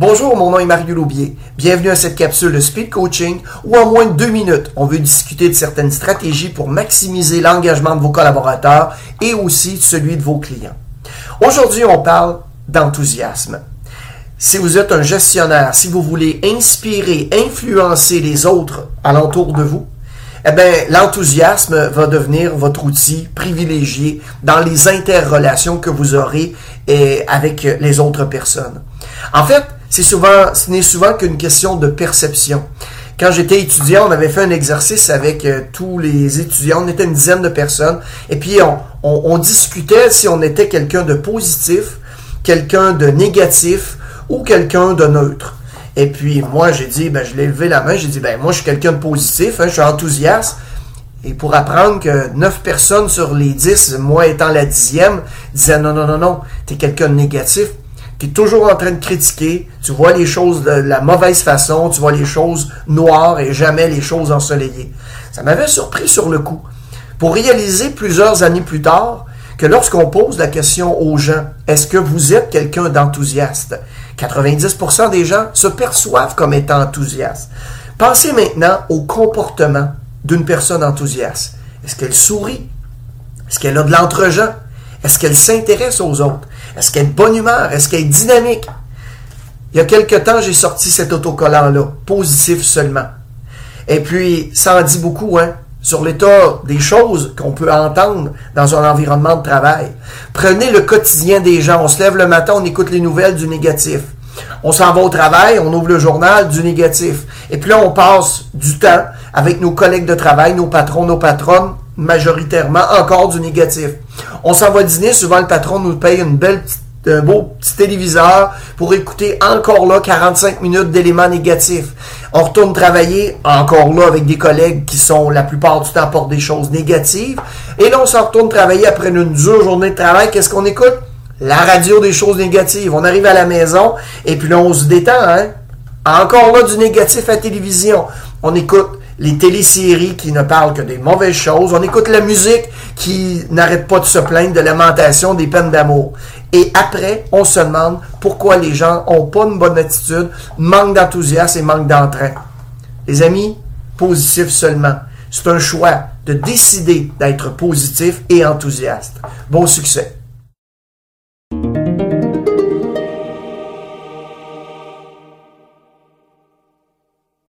Bonjour, mon nom est Mario Loubier. Bienvenue à cette capsule de Speed Coaching où en moins de deux minutes, on veut discuter de certaines stratégies pour maximiser l'engagement de vos collaborateurs et aussi celui de vos clients. Aujourd'hui, on parle d'enthousiasme. Si vous êtes un gestionnaire, si vous voulez inspirer, influencer les autres alentour de vous, eh bien, l'enthousiasme va devenir votre outil privilégié dans les interrelations que vous aurez eh, avec les autres personnes. En fait, c'est souvent, ce n'est souvent qu'une question de perception. Quand j'étais étudiant, on avait fait un exercice avec euh, tous les étudiants, on était une dizaine de personnes, et puis on discutait si on était quelqu'un de positif, quelqu'un de négatif ou quelqu'un de neutre. Et puis, moi, j'ai dit, ben, je l'ai levé la main, j'ai dit, ben, moi, je suis quelqu'un de positif, hein, je suis enthousiaste. Et pour apprendre que 9 personnes sur les 10, moi étant la dixième, disaient, non, non, non, non, tu es quelqu'un de négatif. Tu es toujours en train de critiquer, tu vois les choses de la mauvaise façon, tu vois les choses noires et jamais les choses ensoleillées. Ça m'avait surpris sur le coup. Pour réaliser plusieurs années plus tard que lorsqu'on pose la question aux gens, est-ce que vous êtes quelqu'un d'enthousiaste? 90% des gens se perçoivent comme étant enthousiastes. Pensez maintenant au comportement d'une personne enthousiaste. Est-ce qu'elle sourit? Est-ce qu'elle a de l'entre-gens? Est-ce qu'elle s'intéresse aux autres? Est-ce qu'elle est bonne humeur? Est-ce qu'elle est dynamique? Il y a quelque temps, j'ai sorti cet autocollant-là, positif seulement. Et puis, ça en dit beaucoup, hein? sur l'état des choses qu'on peut entendre dans un environnement de travail. Prenez le quotidien des gens. On se lève le matin, on écoute les nouvelles du négatif. On s'en va au travail, on ouvre le journal du négatif. Et puis là, on passe du temps avec nos collègues de travail, nos patrons, nos patronnes, majoritairement encore du négatif. On s'en va dîner, souvent le patron nous paye une belle un beau petit téléviseur pour écouter encore là 45 minutes d'éléments négatifs. On retourne travailler encore là avec des collègues qui sont la plupart du temps pour des choses négatives. Et là, on s'en retourne travailler après une dure journée de travail. Qu'est-ce qu'on écoute? La radio des choses négatives. On arrive à la maison et puis là, on se détend. Hein? Encore là, du négatif à télévision. On écoute les téléséries qui ne parlent que des mauvaises choses. On écoute la musique qui n'arrête pas de se plaindre de lamentation, des peines d'amour. Et après, on se demande pourquoi les gens n'ont pas une bonne attitude, manquent d'enthousiasme et manquent d'entrain. Les amis, positif seulement. C'est un choix de décider d'être positif et enthousiaste. Bon succès.